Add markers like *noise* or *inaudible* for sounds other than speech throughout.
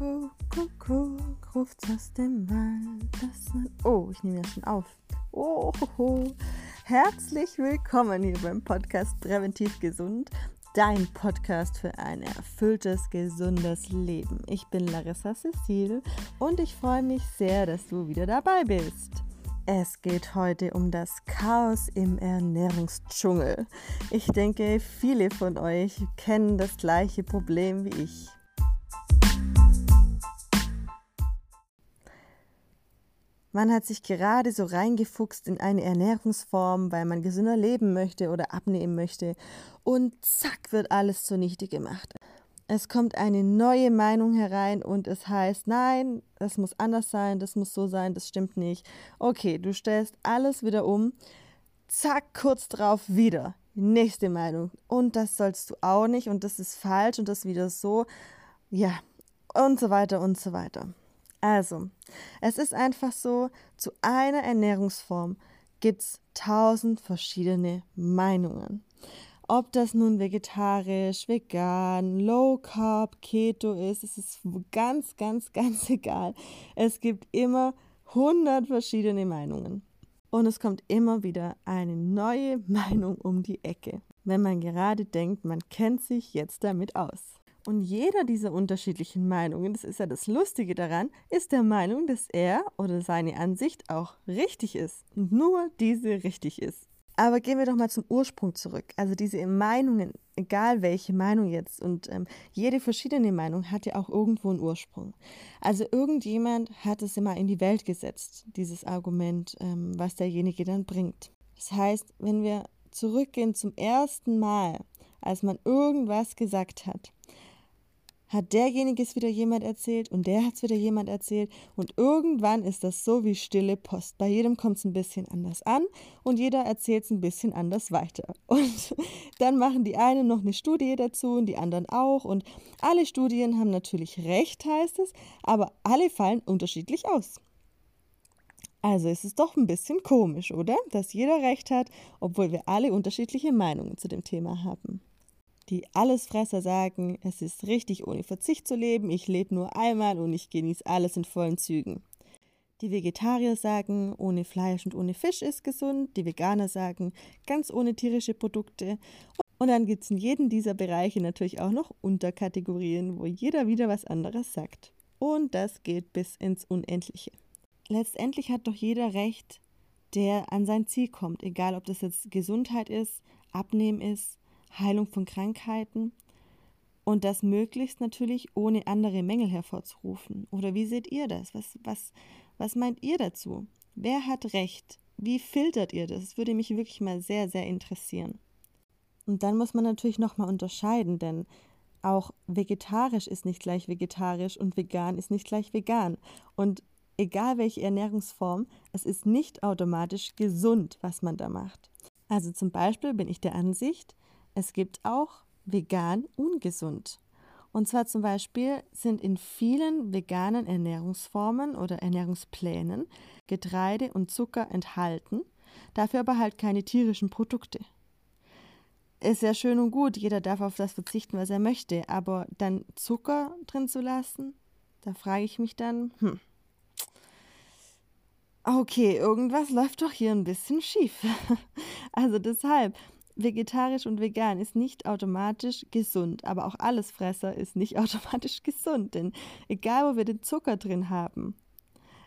Kuckuck, ruft's aus dem Wald. Das oh, ich nehme ja schon auf. Oh, herzlich willkommen hier beim Podcast Präventiv Gesund, dein Podcast für ein erfülltes, gesundes Leben. Ich bin Larissa Cecil und ich freue mich sehr, dass du wieder dabei bist. Es geht heute um das Chaos im Ernährungsdschungel. Ich denke, viele von euch kennen das gleiche Problem wie ich. Man hat sich gerade so reingefuchst in eine Ernährungsform, weil man gesünder leben möchte oder abnehmen möchte. Und zack wird alles zunichte gemacht. Es kommt eine neue Meinung herein und es heißt, nein, das muss anders sein, das muss so sein, das stimmt nicht. Okay, du stellst alles wieder um. Zack, kurz drauf wieder. Nächste Meinung. Und das sollst du auch nicht und das ist falsch und das wieder so. Ja, und so weiter und so weiter. Also, es ist einfach so, zu einer Ernährungsform gibt es tausend verschiedene Meinungen. Ob das nun vegetarisch, vegan, low carb, keto ist, es ist ganz, ganz, *laughs* ganz egal. Es gibt immer hundert verschiedene Meinungen. Und es kommt immer wieder eine neue *laughs* Meinung um die Ecke, wenn man gerade denkt, man kennt sich jetzt damit aus. Und jeder dieser unterschiedlichen Meinungen, das ist ja das Lustige daran, ist der Meinung, dass er oder seine Ansicht auch richtig ist und nur diese richtig ist. Aber gehen wir doch mal zum Ursprung zurück. Also diese Meinungen, egal welche Meinung jetzt, und ähm, jede verschiedene Meinung hat ja auch irgendwo einen Ursprung. Also irgendjemand hat es immer in die Welt gesetzt, dieses Argument, ähm, was derjenige dann bringt. Das heißt, wenn wir zurückgehen zum ersten Mal, als man irgendwas gesagt hat, hat derjenige es wieder jemand erzählt und der hat es wieder jemand erzählt und irgendwann ist das so wie stille Post. Bei jedem kommt es ein bisschen anders an und jeder erzählt es ein bisschen anders weiter. *laughs* Und dann machen die einen noch eine Studie dazu und die anderen auch und alle Studien haben natürlich recht, heißt es, aber alle fallen unterschiedlich aus. Also ist es doch ein bisschen komisch, oder? Dass jeder recht hat, obwohl wir alle unterschiedliche Meinungen zu dem Thema haben. Die Allesfresser sagen, es ist richtig, ohne Verzicht zu leben, ich lebe nur einmal und ich genieße alles in vollen Zügen. Die Vegetarier sagen, ohne Fleisch und ohne Fisch ist gesund. Die Veganer sagen, ganz ohne tierische Produkte. Und dann gibt es in jedem dieser Bereiche natürlich auch noch Unterkategorien, wo jeder wieder was anderes sagt. Und das geht bis ins Unendliche. Letztendlich hat doch jeder Recht, der an sein Ziel kommt, egal ob das jetzt Gesundheit ist, Abnehmen ist, Heilung von Krankheiten und das möglichst natürlich ohne andere Mängel hervorzurufen. Oder wie seht ihr das? Was, was, was meint ihr dazu? Wer hat recht? Wie filtert ihr das? Das würde mich wirklich mal sehr, sehr interessieren. Und dann muss man natürlich nochmal unterscheiden, denn auch vegetarisch ist nicht gleich vegetarisch und vegan ist nicht gleich vegan. Und egal welche Ernährungsform, es ist nicht automatisch gesund, was man da macht. Also zum Beispiel bin ich der Ansicht, es gibt auch vegan ungesund. Und zwar zum Beispiel sind in vielen veganen Ernährungsformen oder Ernährungsplänen Getreide und Zucker enthalten, dafür aber halt keine tierischen Produkte. Ist ja schön und gut, jeder darf auf das verzichten, was er möchte, aber dann Zucker drin zu lassen, da frage ich mich dann, hm, okay, irgendwas läuft doch hier ein bisschen schief. *laughs* also deshalb, vegetarisch und vegan ist nicht automatisch gesund, aber auch Allesfresser ist nicht *laughs* automatisch gesund, denn egal wo wir den Zucker drin haben,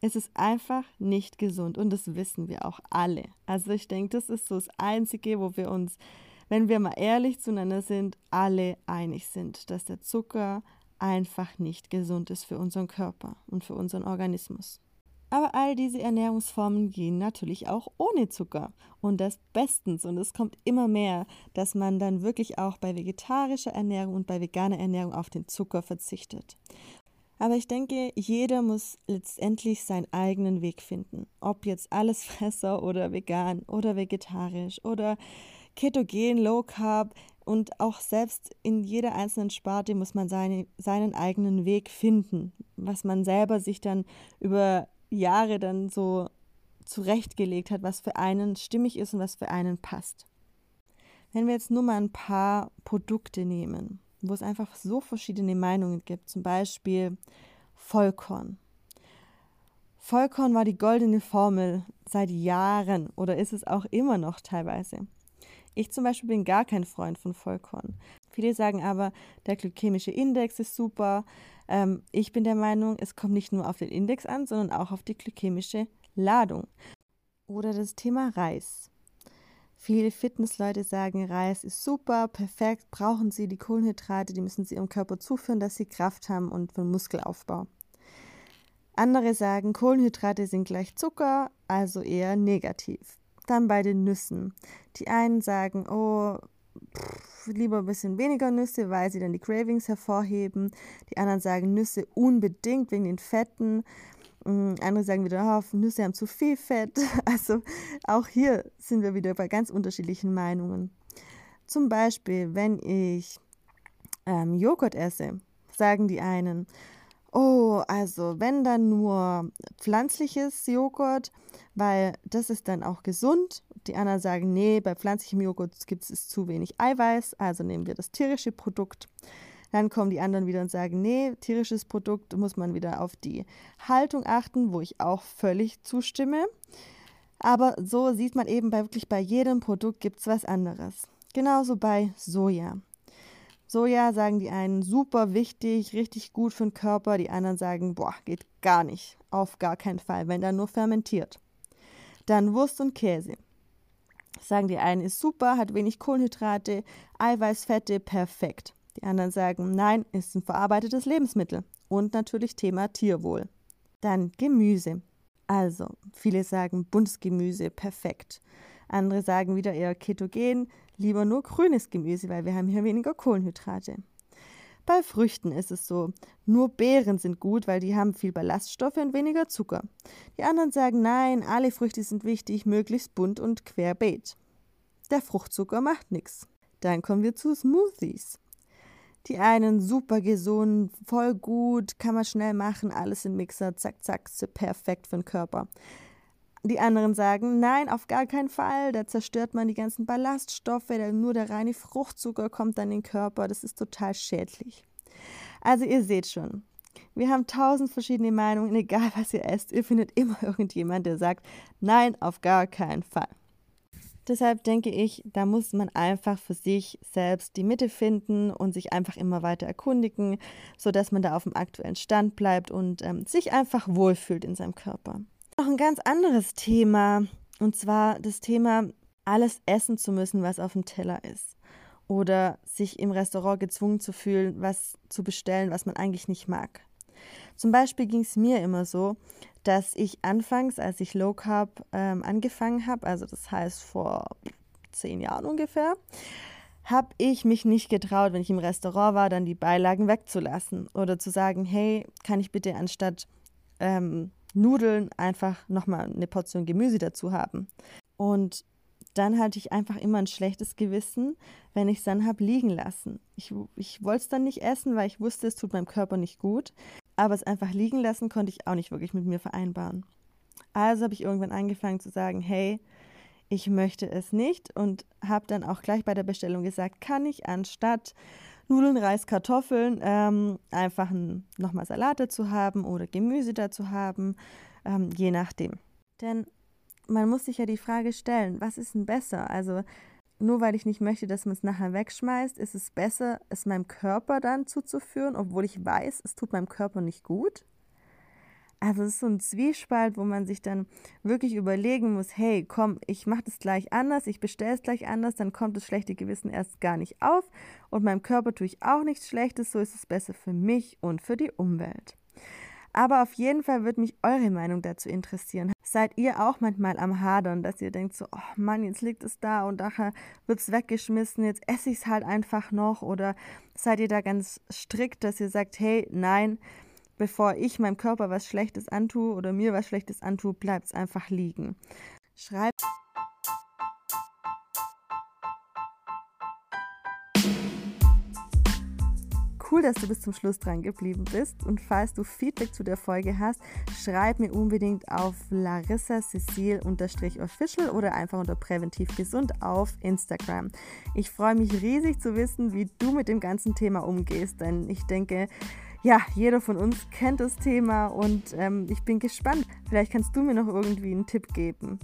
es ist einfach nicht gesund und das wissen wir auch alle. Also ich denke, das ist so das Einzige, wo wir uns, wenn wir mal ehrlich zueinander sind, alle einig sind, dass der Zucker einfach nicht gesund ist für unseren Körper und für unseren Organismus. Aber all diese Ernährungsformen gehen natürlich auch ohne Zucker. Und das bestens. Und es kommt immer mehr, dass man dann wirklich auch bei vegetarischer Ernährung und bei veganer Ernährung auf den Zucker verzichtet. Aber ich denke, jeder muss letztendlich seinen eigenen Weg finden. Ob jetzt Allesfresser *laughs* oder vegan oder vegetarisch oder ketogen, low carb. Und auch selbst in jeder einzelnen Sparte muss man seine, seinen eigenen Weg finden, was man selber sich dann über Jahre dann so zurechtgelegt hat, was für einen stimmig ist und was für einen passt. Wenn wir jetzt nur mal ein paar Produkte nehmen, wo es einfach so verschiedene Meinungen gibt, zum Beispiel Vollkorn. Vollkorn war die goldene Formel seit Jahren oder ist es auch immer noch teilweise. Ich zum Beispiel bin gar kein Freund von Vollkorn. Viele sagen aber, der glykämische Index ist super. Ähm, ich bin der Meinung, es kommt nicht nur auf den Index an, sondern auch auf die glykämische Ladung. Oder das Thema Reis. Viele Fitnessleute sagen, Reis ist super, perfekt, brauchen sie die Kohlenhydrate, die müssen sie ihrem Körper zuführen, dass sie Kraft haben und für Muskelaufbau. Andere sagen, Kohlenhydrate sind gleich Zucker, also eher negativ. Dann bei den Nüssen. Die einen sagen, oh, lieber ein bisschen weniger Nüsse, weil sie dann die Cravings hervorheben. Die anderen sagen Nüsse unbedingt wegen den Fetten. Mm, andere sagen wieder, oh, Nüsse haben zu viel Fett. *laughs* Also auch hier sind wir wieder bei ganz unterschiedlichen Meinungen. Zum Beispiel, wenn ich ähm, Joghurt esse, sagen die einen, Oh, also wenn dann nur pflanzliches Joghurt, weil das ist dann auch gesund. Die anderen sagen, nee, bei pflanzlichem Joghurt gibt es zu wenig Eiweiß, also nehmen wir das tierische Produkt. Dann kommen die anderen wieder und sagen, nee, tierisches Produkt muss man wieder auf die Haltung achten, wo ich auch völlig zustimme. Aber so sieht man eben bei, wirklich bei jedem Produkt gibt es was anderes. Genauso bei Soja. Soja sagen die einen super wichtig, richtig gut für den Körper, die anderen sagen, boah, geht gar nicht, auf gar keinen Fall, wenn dann nur fermentiert. Dann Wurst und Käse. Sagen die einen ist super, hat wenig Kohlenhydrate, Eiweißfette, perfekt. Die anderen sagen, nein, ist ein verarbeitetes Lebensmittel. Und natürlich Thema Tierwohl. Dann Gemüse. Also, viele sagen Buntsgemüse, perfekt. Andere sagen wieder eher ketogen, lieber nur grünes Gemüse, weil wir haben hier weniger Kohlenhydrate. Bei Früchten ist es so, nur Beeren sind gut, weil die haben viel Ballaststoffe und weniger Zucker. Die anderen sagen, nein, alle Früchte sind wichtig, möglichst bunt und querbeet. Der Fruchtzucker macht nichts. Dann kommen wir zu Smoothies. Die einen super gesund, voll gut, kann man schnell machen, alles im Mixer, zack, zack, perfekt für den Körper. Die anderen sagen, nein, auf gar keinen Fall, da zerstört man die ganzen Ballaststoffe, nur der reine Fruchtzucker kommt dann in den Körper, das ist total schädlich. Also ihr seht schon, wir haben tausend verschiedene Meinungen, *laughs* egal was ihr esst, ihr findet immer irgendjemand, der sagt, nein, auf gar keinen Fall. Deshalb denke ich, da muss man einfach für sich selbst die Mitte finden und sich einfach immer weiter erkundigen, sodass man da auf dem aktuellen Stand bleibt und ähm, sich einfach wohlfühlt in seinem Körper. Noch ein ganz anderes Thema, und zwar das Thema, alles essen zu müssen, was auf dem Teller ist. Oder sich im Restaurant gezwungen zu fühlen, was zu bestellen, was man eigentlich nicht mag. Zum Beispiel ging es mir immer so, dass ich anfangs, als ich Low Carb ähm, angefangen habe, also das heißt vor zehn Jahren ungefähr, habe ich mich nicht getraut, wenn ich im Restaurant war, dann die Beilagen wegzulassen oder zu sagen, hey, kann ich bitte anstatt ähm, Nudeln einfach nochmal eine Portion Gemüse dazu haben. Und dann hatte ich einfach immer ein schlechtes Gewissen, wenn ich es dann habe liegen lassen. Ich, ich wollte es dann nicht essen, weil ich wusste, es tut meinem Körper nicht gut. Aber es einfach liegen lassen konnte ich auch nicht wirklich mit mir vereinbaren. Also habe ich irgendwann angefangen zu sagen, hey, ich möchte es nicht und habe dann auch gleich bei der Bestellung gesagt, kann ich anstatt Nudeln, Reis, Kartoffeln, ähm, einfach nochmal Salat dazu haben oder Gemüse dazu haben, ähm, je nachdem. Denn man muss sich ja die Frage stellen, was ist denn besser? Also nur weil ich nicht möchte, dass man es nachher wegschmeißt, ist es besser, es meinem Körper dann zuzuführen, obwohl ich weiß, es tut meinem Körper nicht gut? Also es ist so ein Zwiespalt, wo man sich dann wirklich überlegen muss, hey, komm, ich mache das gleich anders, ich bestelle es gleich anders, dann kommt das schlechte Gewissen erst gar nicht auf und meinem Körper tue ich auch nichts Schlechtes, so ist es besser für mich und für die Umwelt. Aber auf jeden Fall würde mich eure Meinung dazu interessieren. Seid ihr auch manchmal am Hadern, dass ihr denkt so, oh Mann, jetzt liegt es da und nachher wird es weggeschmissen, jetzt esse ich es halt einfach noch? Oder seid ihr da ganz strikt, dass ihr sagt, hey, nein, bevor ich meinem Körper was Schlechtes antue oder mir was Schlechtes antue, bleibt es einfach liegen. Schreibt. Cool, dass du bis zum Schluss dran geblieben bist. Und falls du Feedback zu der Folge hast, schreib mir unbedingt auf Larissa Cecil-official oder einfach unter präventiv gesund auf Instagram. Ich freue mich riesig zu wissen, wie du mit dem ganzen Thema umgehst, denn ich denke, ja, jeder von uns kennt das Thema und ähm, ich bin gespannt. Vielleicht kannst du mir noch irgendwie einen Tipp geben.